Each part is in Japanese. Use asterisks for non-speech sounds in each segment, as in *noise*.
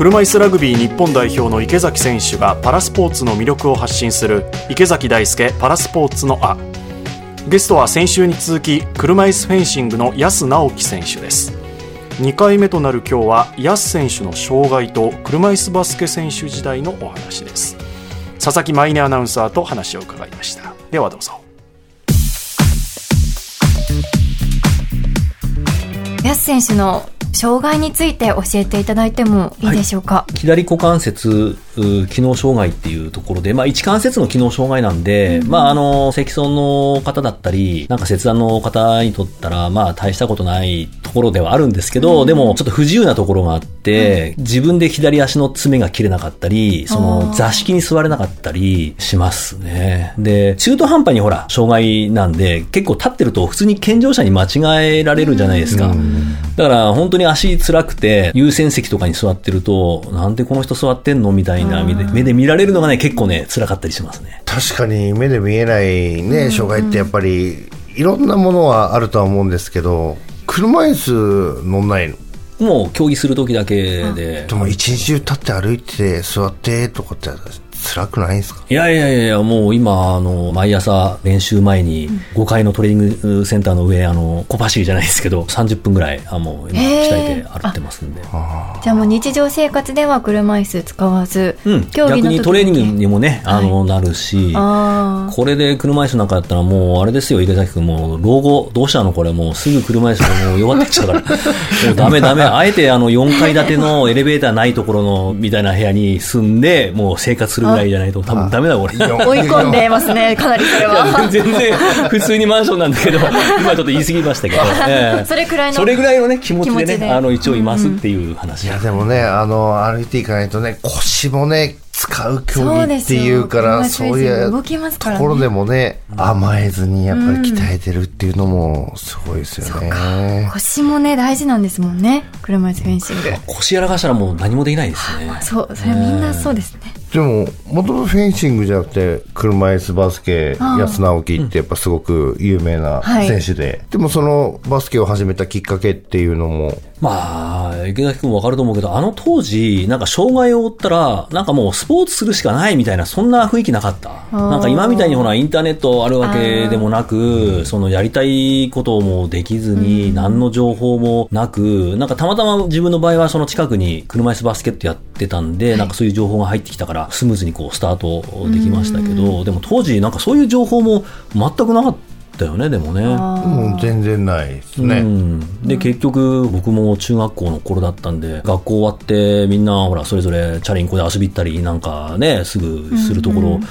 車椅子ラグビー日本代表の池崎選手がパラスポーツの魅力を発信する池崎大輔パラスポーツのあゲストは先週に続き車椅子フェンシングの安直樹選手です。2回目となる今日は安選手の障害と車椅子バスケ選手時代のお話です。佐々木舞音アナウンサーと話を伺いました。ではどうぞ。安選手の障害について教えていただいてもいいでしょうか、はい、左股関節機能障害っていうところで、まあ、一関節の機能障害なんで、うん、まあ、あの、積損の方だったり、なんか切断の方にとったら、まあ、大したことないところではあるんですけど、うん、でも、ちょっと不自由なところがあって、うん、自分で左足の爪が切れなかったり、その座敷に座れなかったりしますね。で、中途半端にほら、障害なんで、結構立ってると普通に健常者に間違えられるじゃないですか。だから、本当に足辛くて、優先席とかに座ってると、なんでこの人座ってんのみたいな目で目で見られるのがね、結構ね、辛かったりしますね。確かに目で見えないね、障害ってやっぱり、いろんなものはあるとは思うんですけど、車椅子乗んないの？もう競技する時だけで。でも一日中立って歩いて座ってとかって辛くないんですか？いやいやいやもう今、あの、毎朝練習前に5階のトレーニングセンターの上、あの、小走りじゃないですけど、30分ぐらい、あもう今、鍛えて歩ってますんで。じゃあもう日常生活では車椅子使わず、うん、逆にトレーニングにもね、あの、はい、なるし、これで車椅子なんかやったらもう、あれですよ、池崎君、もう、老後、どうしたのこれ、もうすぐ車椅子がもう弱ってきちゃうから、も *laughs* うダメダメ、あえてあの、4階建てのエレベーターないところの、みたいな部屋に住んで、もう生活するぐらいじゃないと多分ダメだこれ。追い込んでますねかなりそれは。全然普通にマンションなんだけど今ちょっと言い過ぎましたけど、*laughs* えー、それくらいのそれぐらいのね気持ちでねあの一応いますっていう話、いやでもねあの歩いていかないとね腰もね使う競技っていうからそういうところでもね甘えずにやっぱり鍛えてるっていうのもすごいですよね、腰もね大事なんですもんね。車椅子フェンシング。腰やらかしたらもう何もできないですね。そうそれみんなそうですねでも、もともとフェンシングじゃなくて、車椅子バスケ、安直樹ってやっぱすごく有名な選手で、はい、でもそのバスケを始めたきっかけっていうのも。まあ、池崎君わかると思うけど、あの当時、なんか障害を負ったら、なんかもうスポーツするしかないみたいな、そんな雰囲気なかった？なんか今みたいにほら、インターネットあるわけでもなく、そのやりたいこともできずに、何の情報もなく、なんかたまたま自分の場合はその近くに車椅子バスケットやってたんで、なんかそういう情報が入ってきたから、らスムーズにこうスタートできましたけど、でも当時なんかそういう情報も全くなかったよねでもね、うん、全然ないですね、うん、で結局僕も中学校の頃だったんで学校終わってみんなほらそれぞれチャリンコで遊び行ったりなんかねすぐするところ、うんうん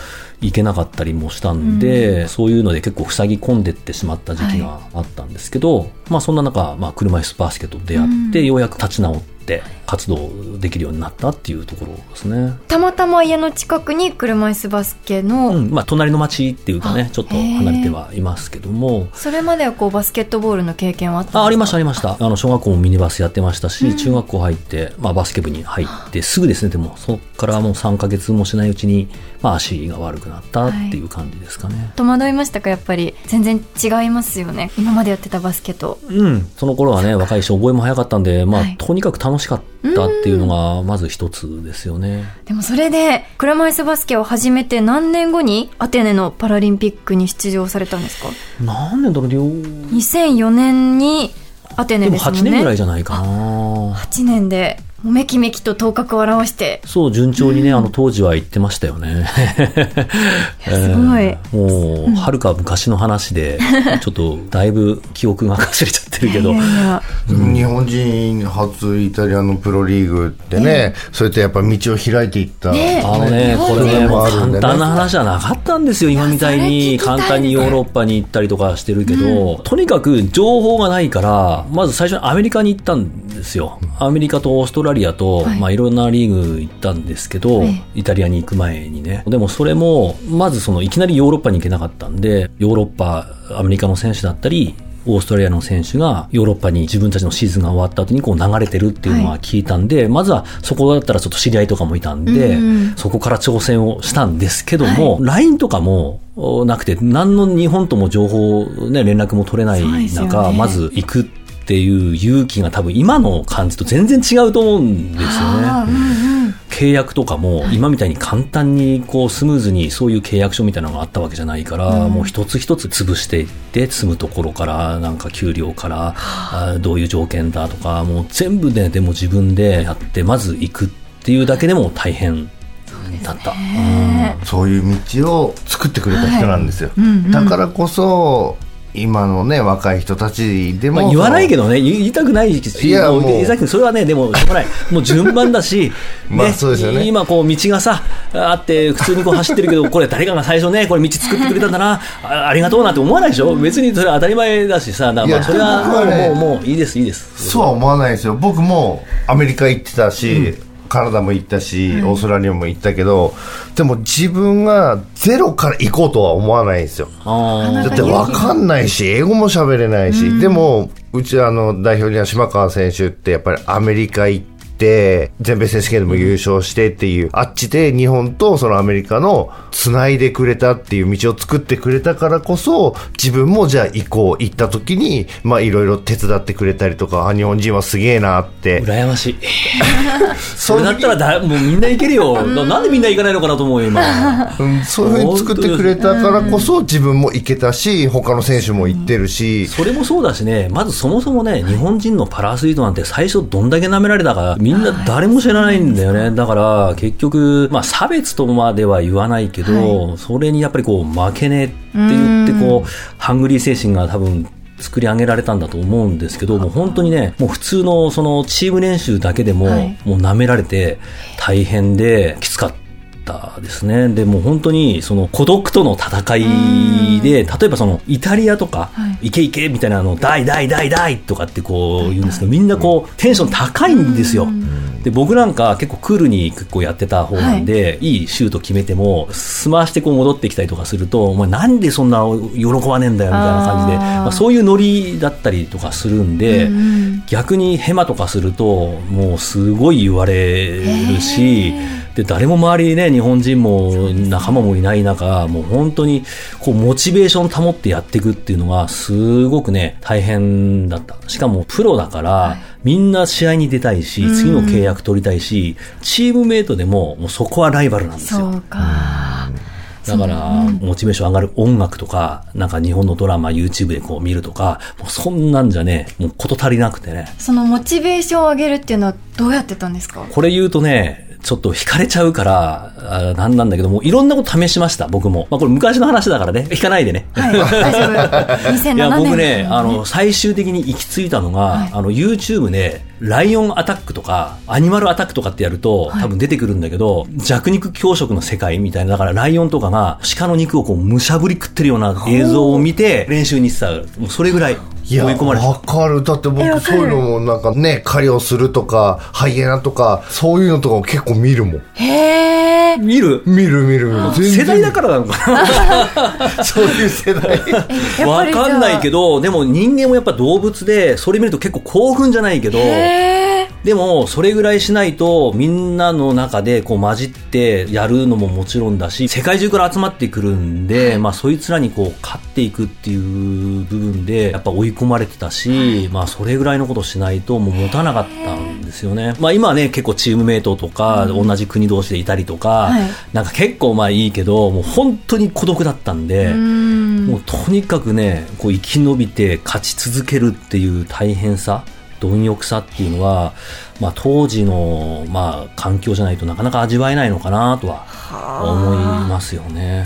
行けなかったりもしたんで、うん、そういうので結構塞ぎ込んでってしまった時期があったんですけど、はい、まあそんな中、まあ、車椅子バスケットと出会って、ようやく立ち直って活動できるようになったっていうところですね。たまたま家の近くに車椅子バスケの、うん、まあ、隣の町っていうかねちょっと離れてはいますけども。それまではこうバスケットボールの経験はあったんですか？あありましたありました。あの小学校もミニバスやってましたし、うん、中学校入って、まあ、バスケ部に入ってすぐですねでもそこからもう3か月もしないうちに、まあ、足が悪くなったっていう感じですかね、はい、戸惑いましたか？やっぱり。全然違いますよね。今までやってたバスケとうんその頃はね若いし覚えも早かったんで、まあ、はい、とにかく楽しかったっていうのがまず一つですよね。でもそれで車椅子バスケを始めて何年後にアテネのパラリンピックに出場されたんですか？何年だろう ?2004 年にアテネですもんね。8年ぐらいじゃないかな。8年でめきめきと頭角を現して。そう、順調にね、うん、あの、当時は言ってましたよね。*laughs* いすごい。えー、もう、はるか昔の話で、ちょっと、だいぶ記憶がかすれちゃってるけど。日本人初イタリアのプロリーグってね、そうやってやっぱ道を開いていった。ね、あのね、これね、もう簡単な話じゃなかったんですよ、今みたいに。簡単にヨーロッパに行ったりとかしてるけど、うん、とにかく情報がないから、まず最初にアメリカに行ったんですよ。アメリカとオーストラリアと、はい、まあいろんなリーグ行ったんですけど、はい、イタリアに行く前にね。でもそれも、まずそのいきなりヨーロッパに行けなかったんで、ヨーロッパ、アメリカの選手だったり、オーストラリアの選手がヨーロッパに自分たちのシーズンが終わった後にこう流れてるっていうのは聞いたんで、はい、まずはそこだったらちょっと知り合いとかもいたんで、うん、そこから挑戦をしたんですけども、はい、LINE とかもなくて、何の日本とも情報、ね、連絡も取れない中、ね、まず行くっっていう勇気が多分今の感じと全然違うと思うんですよね。契約とかも今みたいに簡単にこうスムーズにそういう契約書みたいなのがあったわけじゃないから、もう一つ一つ潰していって積むところからなんか給料からあどういう条件だとかもう全部ででも自分でやってまず行くっていうだけでも大変だった、うん、そういう道を作ってくれた人なんですよ、はい。うんうん、だからこそ今のね若い人たちでも、まあ、言わないけどね言いたくないしいやもうそれはねでもしょうがない。もう順番だし *laughs* まあそうですよね。今こう道がさあって普通にこう走ってるけど *laughs* これ誰かが最初ねこれ道作ってくれたんだなあありがとうなって思わないでしょ？別にそれは当たり前だしさだからそれはもうもうもういいですいいです。そうは思わないですよ。僕もアメリカ行ってたし、うんカナダも行ったし、オーストラリアも行ったけど、でも自分がゼロから行こうとは思わないんですよ。だって分かんないし、英語も喋れないし、でも、うちあの代表には島川選手ってやっぱりアメリカ行って、、全米選手権でも優勝してっていう、あっちで日本とそのアメリカの繋いでくれたっていう道を作ってくれたからこそ、自分もじゃあ行こう、行った時に、まあいろいろ手伝ってくれたりとか、あ、日本人はすげえなって。羨ましい。*laughs* それだったらだ、もうみんな行けるよ。なんでみんな行かないのかなと思うよ、今。うん、そういうふうに作ってくれたからこそ、自分も行けたし、他の選手も行ってるし。それもそうだしね、まずそもそもね、日本人のパラアスリートなんて最初どんだけ舐められたか、みんな誰も知らないんだよね。だから、結局、まあ、差別とまでは言わないけど、はい、それにやっぱりこう、負けねえって言って、こう、ハングリー精神が多分、作り上げられたんだと思うんですけど、もう本当にね、もう普通のそのチーム練習だけでも、もう舐められて大変できつかった。ですね。でも本当にその孤独との戦いで、例えばそのイタリアとか、はい、いけいけみたいなあの、大大大大とかってこう言うんですけど、みんなこうテンション高いんですよ。で僕なんか結構クールに結構やってた方なんで、はい、いいシュート決めても済ましてこう戻ってきたりとかするとお前なんでそんな喜ばねえんだよみたいな感じでまあ、そういうノリだったりとかするんで、うん、逆にヘマとかするともうすごい言われるし。で誰も周りにね日本人も仲間もいない中もう本当にこうモチベーション保ってやっていくっていうのがすごくね大変だった。しかもプロだから、はい、みんな試合に出たいし次の契約取りたいしチームメイトでももうそこはライバルなんですよ。そうか。だから、モチベーション上がる音楽とか、なんか日本のドラマ、YouTube でこう見るとか、もうそんなんじゃね、もうこと足りなくてね。そのモチベーションを上げるっていうのはどうやってたんですか？これ言うとね、ちょっと惹かれちゃうから、あなんなんだけども、いろんなこと試しました、僕も。まあこれ昔の話だからね、引かないでね。はい、大丈夫。2007 *laughs* 年、いや、僕ね、あの、最終的に行き着いたのが、はい、あの、YouTube で、ライオンアタックとか、アニマルアタックとかってやると、多分出てくるんだけど、弱肉強食の世界みたいな、だからライオンとかが鹿の肉をこう、むしゃぶり食ってるような映像を見て、練習にした。もうそれぐらい。いや、わかる。だって僕そういうのもなんかね、狩りをするとか、ハイエナとか、そういうのとか結構見るもん。へえ。見る？見る見る見る。世代だからなのかな？*laughs* そういう世代。わかんないけど、でも人間もやっぱ動物で、それ見ると結構興奮じゃないけど、でも、それぐらいしないと、みんなの中でこう混じってやるのももちろんだし、世界中から集まってくるんで、まあそいつらにこう勝っていくっていう部分で、やっぱ追い込まれてたし、まあそれぐらいのことしないともう持たなかったんですよね。まあ今はね、結構チームメイトとか、同じ国同士でいたりとか、なんか結構まあいいけど、もう本当に孤独だったんで、もうとにかくね、こう生き延びて勝ち続けるっていう大変さ、貪欲さっていうのは、まあ、当時の、まあ、環境じゃないとなかなか味わえないのかなとは思いますよね。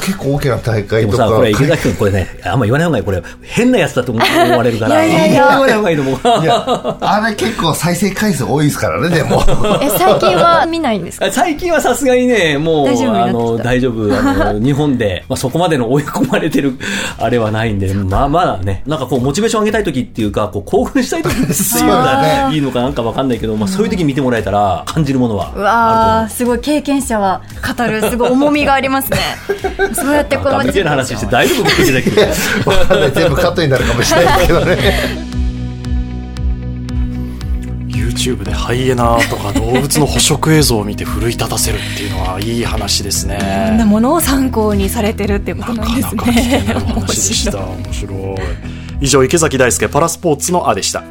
結構大きな大会とか。でもさ、これ池崎君、これね、あんま言わない方がいい。これ、変なやつだと思われるから。いやいやいや。言わない方がいいと思う。いや、あれ結構再生回数多いですからね、でも。え、最近は見ないんですか？*laughs* 最近はさすがにね、もう、大丈夫あの、大丈夫。あの、日本で、まあ、そこまでの追い込まれてる、あれはないんで、まあまあね、なんかこう、モチベーション上げたい時っていうか、こう、興奮したい時っていうのがいいのかなんかわかんないけど、まあ、そういう時見てもらえたら、感じるものはうわすごい経験者は語る、すごい重みがありますね。*laughs* そうやってこのみたいな話して大丈夫僕だけ全部カットになるかもしれないけどね YouTube でハイエナとか動物の捕食映像を見て奮い立たせるっていうのはいい話ですね。そんなものを参考にされてるってことなんですね。なかなか危険な話でした。面白い。以上池崎大輔パラスポーツのあでした